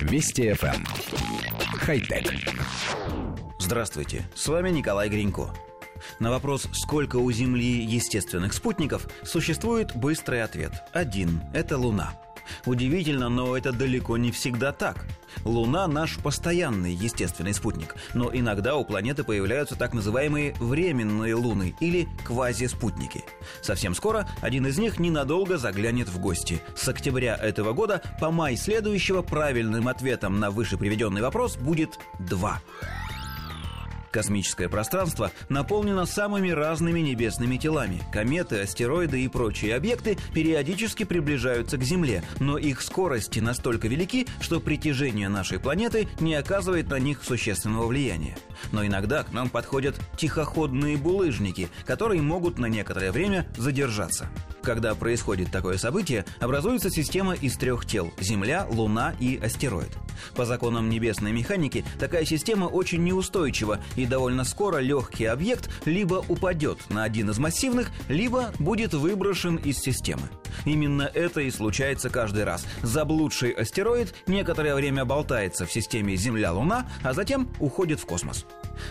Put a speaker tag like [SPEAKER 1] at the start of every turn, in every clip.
[SPEAKER 1] Вести FM. Эм. Хай-тек.
[SPEAKER 2] Здравствуйте, с вами Николай Гринько. На вопрос, сколько у Земли естественных спутников, существует быстрый ответ. Один – это Луна – Удивительно, но это далеко не всегда так. Луна – наш постоянный естественный спутник, но иногда у планеты появляются так называемые временные луны или квазиспутники. Совсем скоро один из них ненадолго заглянет в гости. С октября этого года по май следующего правильным ответом на выше приведенный вопрос будет два. Космическое пространство наполнено самыми разными небесными телами. Кометы, астероиды и прочие объекты периодически приближаются к Земле, но их скорости настолько велики, что притяжение нашей планеты не оказывает на них существенного влияния. Но иногда к нам подходят тихоходные булыжники, которые могут на некоторое время задержаться. Когда происходит такое событие, образуется система из трех тел – Земля, Луна и астероид. По законам небесной механики такая система очень неустойчива, и довольно скоро легкий объект либо упадет на один из массивных, либо будет выброшен из системы. Именно это и случается каждый раз. Заблудший астероид некоторое время болтается в системе Земля-Луна, а затем уходит в космос.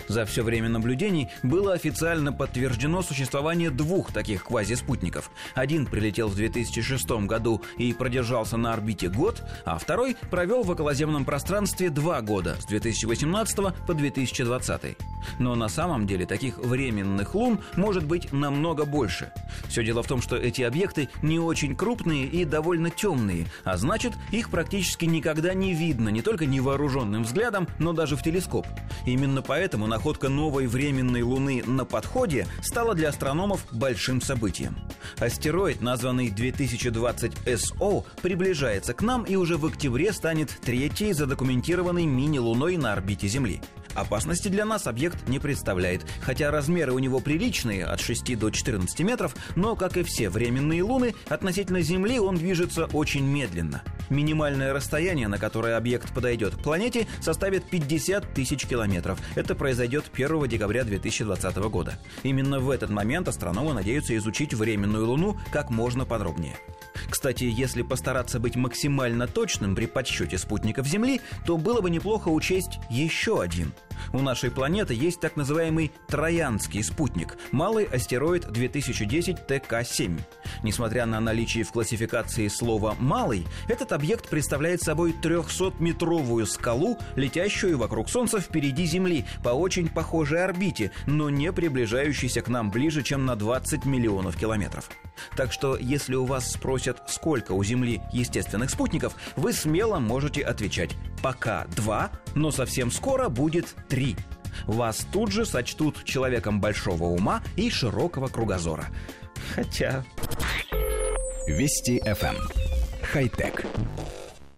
[SPEAKER 2] За все время наблюдений было официально подтверждено существование двух таких квазиспутников. Один прилетел в 2006 году и продержался на орбите год, а второй провел в околоземном пространстве два года с 2018 по 2020. Но на самом деле таких временных лун может быть намного больше. Все дело в том, что эти объекты не очень крупные и довольно темные, а значит, их практически никогда не видно не только невооруженным взглядом, но даже в телескоп. Именно поэтому находка новой временной Луны на подходе стала для астрономов большим событием. Астероид, названный 2020 СО, приближается к нам и уже в октябре станет третьей задокументированной мини-луной на орбите Земли. Опасности для нас объект не представляет, хотя размеры у него приличные, от 6 до 14 метров, но, как и все временные луны, относительно Земли он движется очень медленно. Минимальное расстояние, на которое объект подойдет к планете, составит 50 тысяч километров. Это произойдет 1 декабря 2020 года. Именно в этот момент астрономы надеются изучить временную Луну как можно подробнее. Кстати, если постараться быть максимально точным при подсчете спутников Земли, то было бы неплохо учесть еще один. У нашей планеты есть так называемый Троянский спутник, малый астероид 2010 ТК-7. Несмотря на наличие в классификации слова «малый», этот объект представляет собой 300-метровую скалу, летящую вокруг Солнца впереди Земли по очень похожей орбите, но не приближающейся к нам ближе, чем на 20 миллионов километров. Так что, если у вас спросят, сколько у Земли естественных спутников, вы смело можете отвечать «пока два, но совсем скоро будет три». Вас тут же сочтут человеком большого ума и широкого кругозора. Хотя...
[SPEAKER 1] Вести FM. Эм. Хай-тек.